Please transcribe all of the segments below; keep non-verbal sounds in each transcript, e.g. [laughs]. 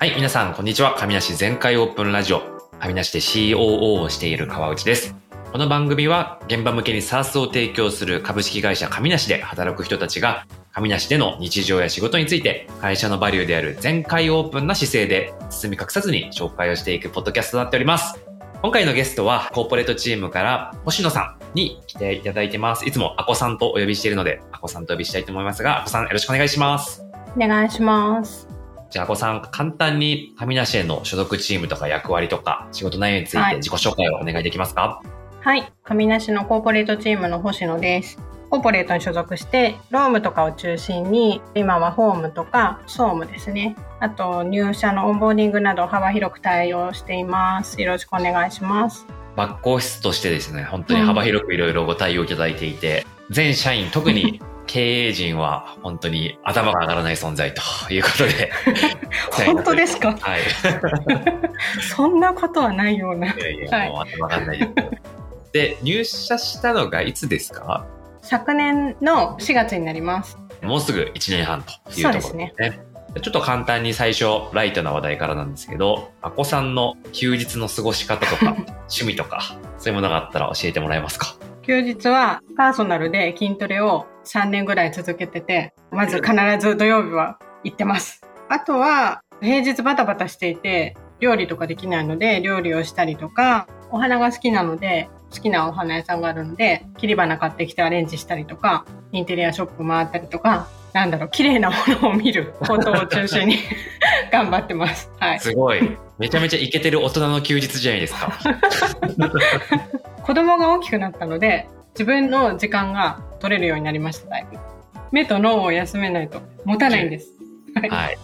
はい、皆さん、こんにちは。神梨全開オープンラジオ。神梨で COO をしている川内です。この番組は、現場向けに SARS を提供する株式会社神梨で働く人たちが、神梨での日常や仕事について、会社のバリューである全開オープンな姿勢で、包み隠さずに紹介をしていくポッドキャストとなっております。今回のゲストは、コーポレートチームから、星野さんに来ていただいてます。いつもアコさんとお呼びしているので、アコさんとお呼びしたいと思いますが、アコさんよろしくお願いします。お願いします。じゃあ、アコさん、簡単に神梨への所属チームとか役割とか、仕事内容についはいて自己紹介をお願いできますか？はい。上梨のコーポレートチームの星野です。コーポレートに所属して、ロームとかを中心に、今はホームとか、総務ですね。あと、入社のオンボーディングなど幅広く対応しています。よろしくお願いします。バックオフィスとしてですね、本当に幅広くいろいろご対応いただいていて、全社員、特に経営陣は本当に頭が上がらない存在ということで。[laughs] 本当ですか？はい。[laughs] そんなことはないような。いやいや、もう頭上がらないです。で、入社したのがいつですか？昨年の4月になります。もうすぐ1年半というところですね。ちょっと簡単に最初、ライトな話題からなんですけど、あこさんの休日の過ごし方とか、[laughs] 趣味とか、そういうものがあったら教えてもらえますか？休日はパーソナルで筋トレを3年ぐらい続けてて、まず必ず土曜日は行ってます。あとは平日バタバタしていて、料理とかできないので料理をしたりとか、お花が好きなので好きなお花屋さんがあるので、切り花買ってきてアレンジしたりとか、インテリアショップ回ったりとか、なんだろう、綺麗なものを見ることを中心に [laughs] 頑張ってます。はい。すごい。めちゃめちゃイケてる大人の休日じゃないですか。[laughs] 子供が大きくなったので、自分の時間が取れるようになりました、だいぶ。目と脳を休めないと持たないんです。はい。はい。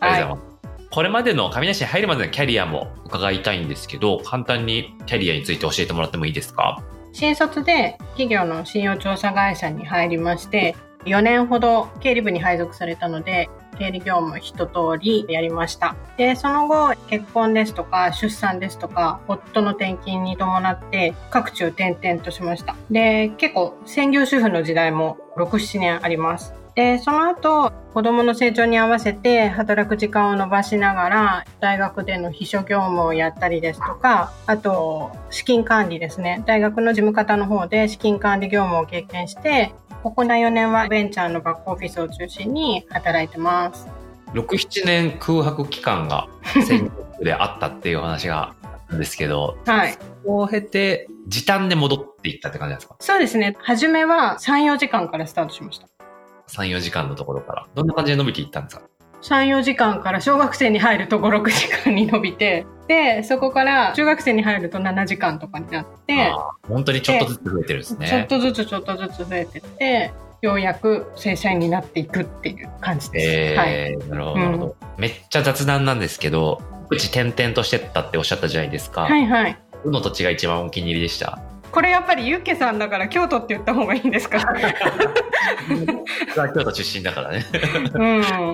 ありがとうございます。これまでの上梨に入るまでのキャリアも伺いたいんですけど、簡単にキャリアについて教えてもらってもいいですか？新卒で企業の信用調査会社に入りまして、4年ほど経理部に配属されたので、経理業務一通りやりました。で、その後、結婚ですとか、出産ですとか、夫の転勤に伴って、各地を転々としました。で、結構、専業主婦の時代も6、7年あります。で、その後、子供の成長に合わせて働く時間を伸ばしながら、大学での秘書業務をやったりですとか、あと、資金管理ですね。大学の事務方の方で資金管理業務を経験して、ここ4年はベンチャーのバックオフィスを中心に働いてます。6、7年空白期間が戦国であったっていうお話があんですけど、はい。そこを経て時短で戻っていったって感じですか？そうですね。初めは3、4時間からスタートしました。3、4時間のところから。どんな感じで伸びていったんですか？3、4時間から小学生に入ると5、6時間に伸びて、で、そこから中学生に入ると7時間とかになって、本当にちょっとずつ増えてるんですちょっね。とずつちょっとずつ増えてって、ようやく正社員になっていくっていう感じです。はい。えー、なるほど、なるほど。めっちゃ雑談なんですけど、うち転々としてったっておっしゃったじゃないですか。はいはい。どの土地が一番お気に入りでした？これやっぱりユッケさんだから京都って言った方がいいんですか？京都出身だからね。う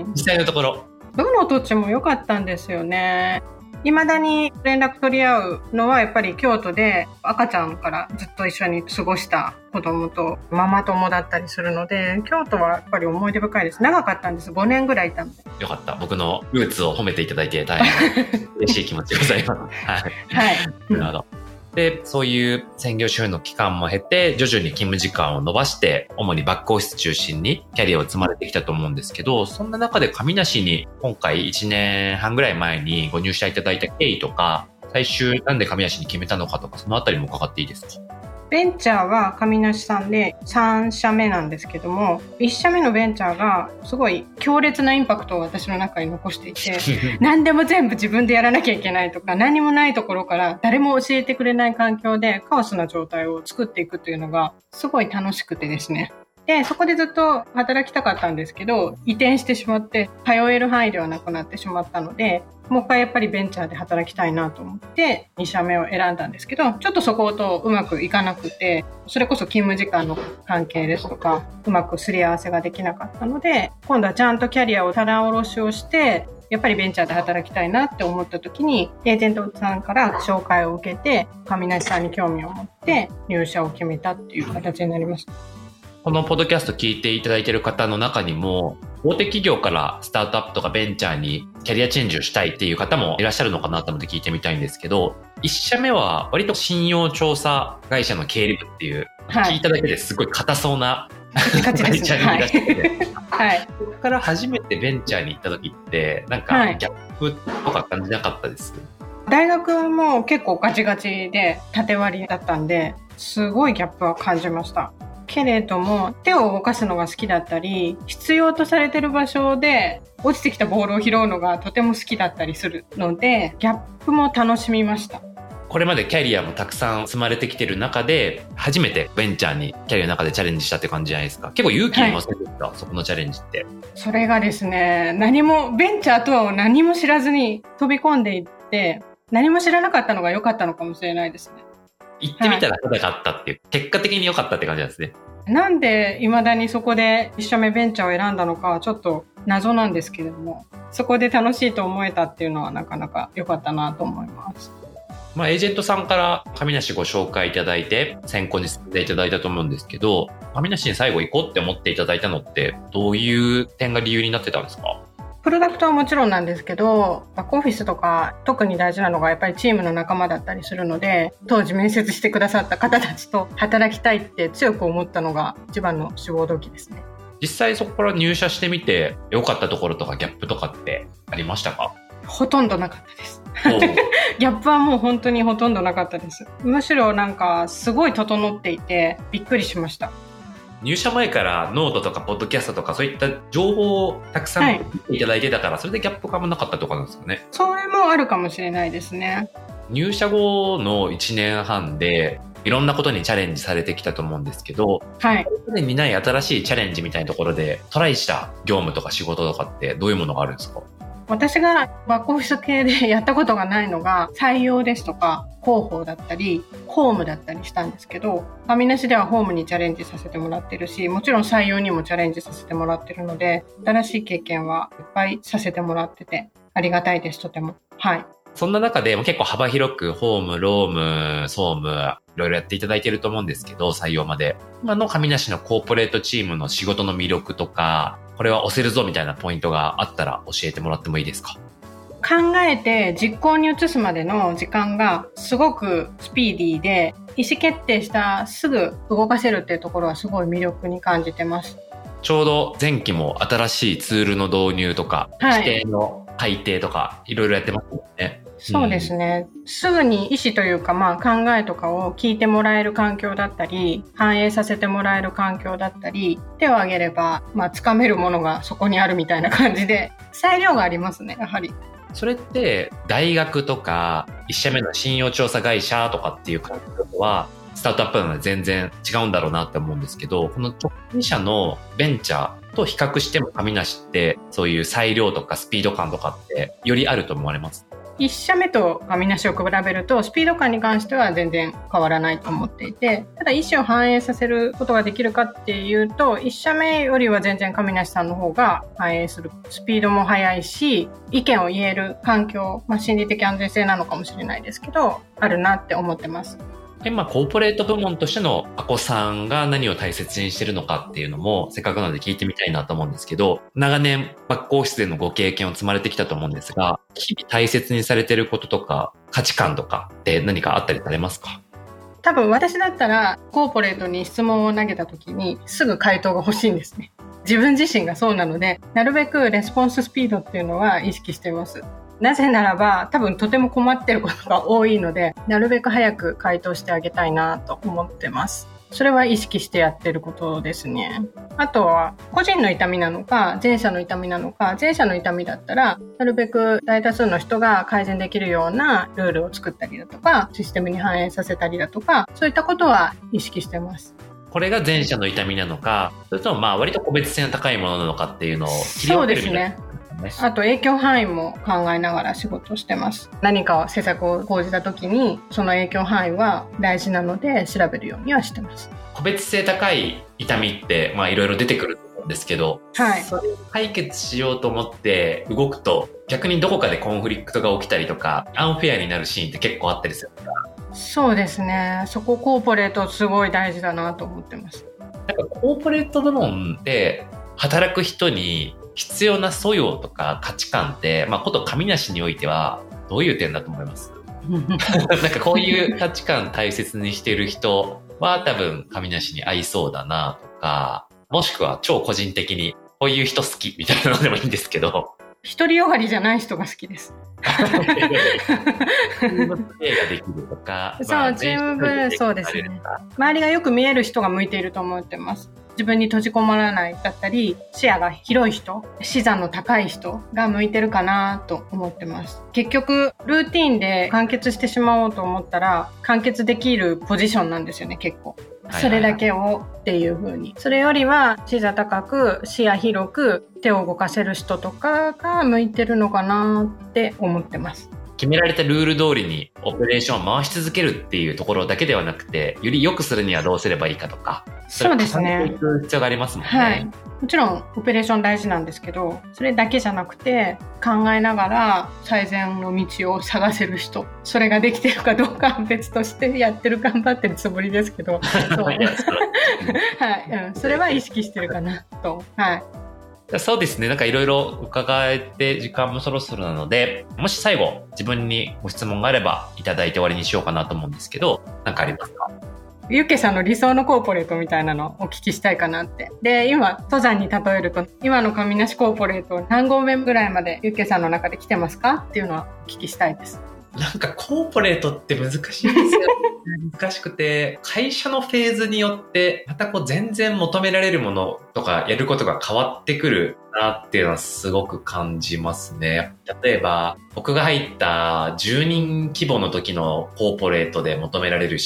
ん。実際のところ。どの土地も良かったんですよね。未だに連絡取り合うのはやっぱり京都で赤ちゃんからずっと一緒に過ごした子供とママ友だったりするので、京都はやっぱり思い出深いです。長かったんです。5年ぐらいいたので。よかった。僕のルーツを褒めていただいて大変嬉しい気持ちでございます。はい。[laughs] はい。なるほど。で、そういう専業主婦の期間も経て、徐々に勤務時間を伸ばして、主にバックオフィス中心にキャリアを積まれてきたと思うんですけど、そんな中で上梨に今回1年半ぐらい前にご入社いただいた経緯とか、最終なんで上梨に決めたのかとか、そのあたりも伺っていいですか？ベンチャーは上梨さんで3社目なんですけども、1社目のベンチャーがすごい強烈なインパクトを私の中に残していて、[laughs] 何でも全部自分でやらなきゃいけないとか、何もないところから誰も教えてくれない環境でカオスな状態を作っていくというのがすごい楽しくてですね。で、そこでずっと働きたかったんですけど、移転してしまって、通える範囲ではなくなってしまったので、もう一回やっぱりベンチャーで働きたいなと思って、2社目を選んだんですけど、ちょっとそことうまくいかなくて、それこそ勤務時間の関係ですとか、うまくすり合わせができなかったので、今度はちゃんとキャリアを棚卸しをして、やっぱりベンチャーで働きたいなって思った時に、エージェントさんから紹介を受けて、上梨さんに興味を持って入社を決めたっていう形になりました。このポッドキャスト聞いていただいている方の中にも、大手企業からスタートアップとかベンチャーにキャリアチェンジをしたいっていう方もいらっしゃるのかなと思って聞いてみたいんですけど、1社目は割と信用調査会社の経理部っていう、はい、聞いただけですごい硬そうな会社にいらっしゃって、はい、そこから初めてベンチャーに行った時って、なんかギャップとか感じなかったです、はい、大学はもう結構ガチガチで縦割りだったんで、すごいギャップは感じました。けれども、手を動かすのが好きだったり、必要とされてる場所で落ちてきたボールを拾うのがとても好きだったりするので、ギャップも楽しみました。これまでキャリアもたくさん積まれてきてる中で、初めてベンチャーにキャリアの中でチャレンジしたって感じじゃないですか。結構勇気いりませんでした、はい、そこのチャレンジって。それがですね、何も、ベンチャーとは何も知らずに飛び込んでいって、何も知らなかったのが良かったのかもしれないですね。行ってみたら早かったっていう、はい、結果的に良かったって感じなんですね。なんで未だにそこで一社目ベンチャーを選んだのかはちょっと謎なんですけれども、そこで楽しいと思えたっていうのはなかなか良かったなと思います。まあ、エージェントさんから神梨ご紹介いただいて、先行に進んでいただいたと思うんですけど、神梨に最後行こうって思っていただいたのって、どういう点が理由になってたんですか？プロダクトはもちろんなんですけど、バックオフィスとか特に大事なのがやっぱりチームの仲間だったりするので、当時面接してくださった方たちと働きたいって強く思ったのが一番の志望動機ですね。実際そこから入社してみて良かったところとかギャップとかってありましたか？ほとんどなかったです。[laughs] ギャップはもう本当にほとんどなかったです。むしろなんかすごい整っていてびっくりしました。入社前からノートとかポッドキャストとかそういった情報をたくさんいただいてたから、はい、それでギャップ感もなかったとかなんですかね。それもあるかもしれないですね。入社後の1年半でいろんなことにチャレンジされてきたと思うんですけど、はい。これまでにない新しいチャレンジみたいなところでトライした業務とか仕事とかってどういうものがあるんですか？私がバックオフィス系で [laughs] やったことがないのが採用ですとか広報だったり法務だったりしたんですけどファミナシでは法務にチャレンジさせてもらってるしもちろん採用にもチャレンジさせてもらってるので新しい経験はいっぱいさせてもらっててありがたいですとてもはいそんな中でも結構幅広くホーム、ローム、総務、いろいろやっていただいてると思うんですけど、採用まで。今の神梨のコーポレートチームの仕事の魅力とか、これは押せるぞみたいなポイントがあったら教えてもらってもいいですか？考えて実行に移すまでの時間がすごくスピーディーで意思決定したすぐ動かせるっていうところはすごい魅力に感じてます。ちょうど前期も新しいツールの導入とか、はい、規定の改定とかいろいろやってますよね。そうですね、すぐに意思というか、まあ、考えとかを聞いてもらえる環境だったり反映させてもらえる環境だったり手を挙げれば、まあ、掴めるものがそこにあるみたいな感じで裁量がありますねやはり。それって大学とか1社目の信用調査会社とかっていう環境はスタートアップなので全然違うんだろうなって思うんですけどこの直近社のベンチャーと比較しても神梨ってそういう裁量とかスピード感とかってよりあると思われます1社目とみなしを比べるとスピード感に関しては全然変わらないと思っていてただ意思を反映させることができるかっていうと1社目よりは全然上梨さんの方が反映するスピードも速いし意見を言える環境、まあ、心理的安全性なのかもしれないですけどあるなって思ってます。で、まあ、コーポレート部門としてのアコさんが何を大切にしてるのかっていうのも、せっかくなので聞いてみたいなと思うんですけど、長年、バックオフィスでのご経験を積まれてきたと思うんですが、日々大切にされてることとか、価値観とかって何かあったりされますか？多分私だったら、コーポレートに質問を投げた時に、すぐ回答が欲しいんですね。自分自身がそうなので、なるべくレスポンススピードっていうのは意識しています。なぜならば多分とても困ってることが多いので [laughs] なるべく早く回答してあげたいなと思ってます。それは意識してやってることですね。あとは、個人の痛みなのか、前者の痛みなのか、前者の痛みだったら、なるべく大多数の人が改善できるようなルールを作ったりだとか、システムに反映させたりだとか、そういったことは意識してます。これが前者の痛みなのか、それともまあ割と個別性の高いものなのかっていうのを切り分けるみたいな。そうですね。ね。あと影響範囲も考えながら仕事してます。何か施策を講じた時に、その影響範囲は大事なので調べるようにはしてます。個別性高い痛みって、まあいろいろ出てくると思うんですけど、はい。それを解決しようと思って動くと、逆にどこかでコンフリクトが起きたりとか、アンフェアになるシーンって結構あったりするそうですね。そこコーポレートすごい大事だなと思ってます。なんかコーポレート部門で働く人に必要な素養とか価値観って、まあ、こと神梨においては、どういう点だと思います？[laughs] なんかこういう価値観大切にしてる人は多分神梨に合いそうだなとか、もしくは超個人的にこういう人好きみたいなのでもいいんですけど。独りよがりじゃない人が好きです。そう、チームー、そうですね。周りがよく見える人が向いていると思ってます。自分に閉じこもらないだったり、視野が広い人、視座の高い人が向いてるかなと思ってます。結局、ルーティンで完結してしまおうと思ったら、完結できるポジションなんですよね、結構。それだけをっていう風に。それよりは視座高く視野広く手を動かせる人とかが向いてるのかなって思ってます。決められたルール通りにオペレーションを回し続けるっていうところだけではなくて、より良くするにはどうすればいいかとか、そうですね。必要がありますもんね。はい。もちろんオペレーション大事なんですけど、それだけじゃなくて考えながら最善の道を探せる人、それができてるかどうかは別としてやってる頑張ってるつもりですけど、[laughs] [laughs] はい、うん、それは意識してるかなと。はい。そうですね。なんかいろいろ伺えて時間もそろそろなので、もし最後自分にご質問があればいただいて終わりにしようかなと思うんですけど、何かありますか？ゆけさんの理想のコーポレートみたいなのをお聞きしたいかなって。で、今、登山に例えると、今の神梨コーポレート何合目ぐらいまでゆけさんの中で来てますか？っていうのはお聞きしたいです。なんかコーポレートって難しいですよ、ね難しくて、会社のフェーズによって、またこう全然求められるものとかやることが変わってくるなっていうのはすごく感じますね。例えば、僕が入った10人規模の時のコーポレートで求められる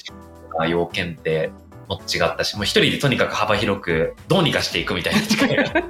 か要件っても違ったし、もう一人でとにかく幅広くどうにかしていくみたいな力が [laughs] 流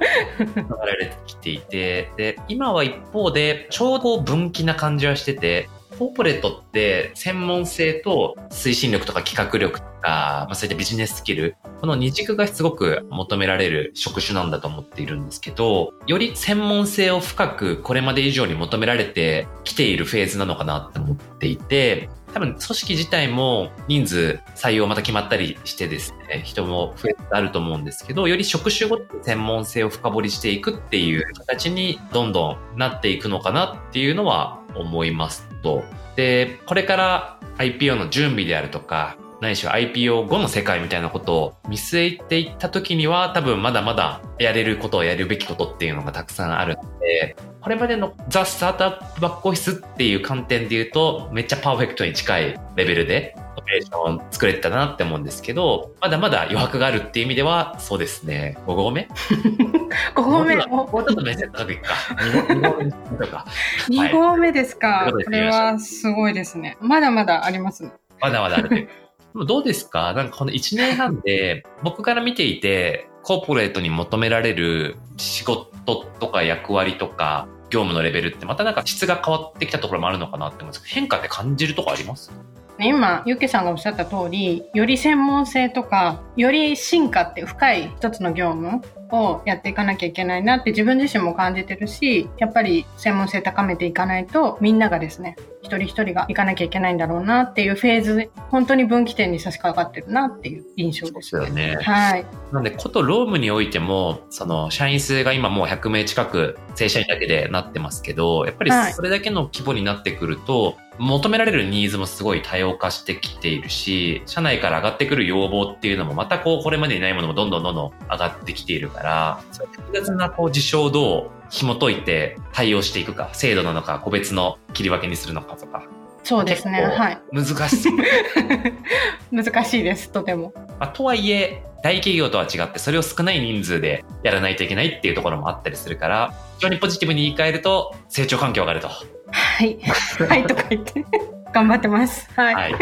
れてきていて、で、今は一方でちょうど分岐な感じはしてて、コーポレートって専門性と推進力とか企画力とか、まあ、そういったビジネススキル、この二軸がすごく求められる職種なんだと思っているんですけど、より専門性を深くこれまで以上に求められてきているフェーズなのかなって思っていて、多分組織自体も人数採用また決まったりしてですね、人も増えてあると思うんですけど、より職種ごとに専門性を深掘りしていくっていう形にどんどんなっていくのかなっていうのは思いますと。で、これから IPO の準備であるとか、ないしは IPO 後の世界みたいなことを見据えていった時には多分まだまだやれることをやるべきことっていうのがたくさんあるので、これまでのザ・スタートアップバックオフィスっていう観点で言うとめっちゃパーフェクトに近いレベルでオペレーションを作れてたなって思うんですけど、まだまだ余白があるっていう意味ではそうですね、5合目 [laughs] ?5 合目も？うちょっと目線高くいくか。2合目とか。2合目ですか？これはすごいですね。まだまだありますね。まだまだある。[laughs] どうですか？なんかこの1年半で、僕から見ていて、コーポレートに求められる仕事とか役割とか、業務のレベルってまたなんか質が変わってきたところもあるのかなって思うんですけど、変化って感じるとこあります？今、ゆうけさんがおっしゃった通り、より専門性とか、より進化って深い一つの業務をやっていかなきゃいけないなって自分自身も感じてるし、やっぱり専門性高めていかないと、みんながですね、一人一人が行かなきゃいけないんだろうなっていうフェーズ、本当に分岐点に差し掛かってるなっていう印象ですですよね。はい。なんで、ことロームにおいても、その、社員数が今もう100名近く、正社員だけでなってますけど、やっぱりそれだけの規模になってくると、はい求められるニーズもすごい多様化してきているし、社内から上がってくる要望っていうのもまたこう、これまでにないものもどんどんどんどん上がってきているから、複雑なこう事象をどう紐解いて対応していくか、制度なのか、個別の切り分けにするのかとか。そうですね。はい。難しそう。[laughs] 難しいです、とても。まあ、とはいえ、大企業とは違って、それを少ない人数でやらないといけないっていうところもあったりするから、非常にポジティブに言い換えると、成長環境があると。はい。[laughs] はい、とか言って。[laughs] 頑張ってます。はい。はい。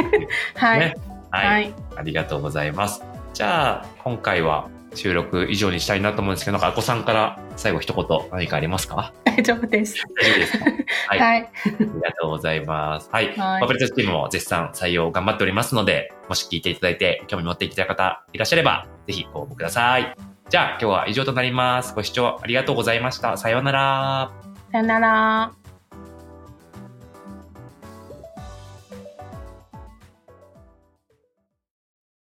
はい、ねはい、はい。ありがとうございます。じゃあ、今回は収録以上にしたいなと思うんですけど、なんか、あこさんから最後一言何かありますか？大丈夫です。大丈夫ですか？[laughs] はい。はい、ありがとうございます。はい。はい、パブリットチームも絶賛採用頑張っておりますので、もし聞いていただいて興味持っていただいた方いらっしゃれば、ぜひご応募ください。じゃあ、今日は以上となります。ご視聴ありがとうございました。さようなら。さようなら。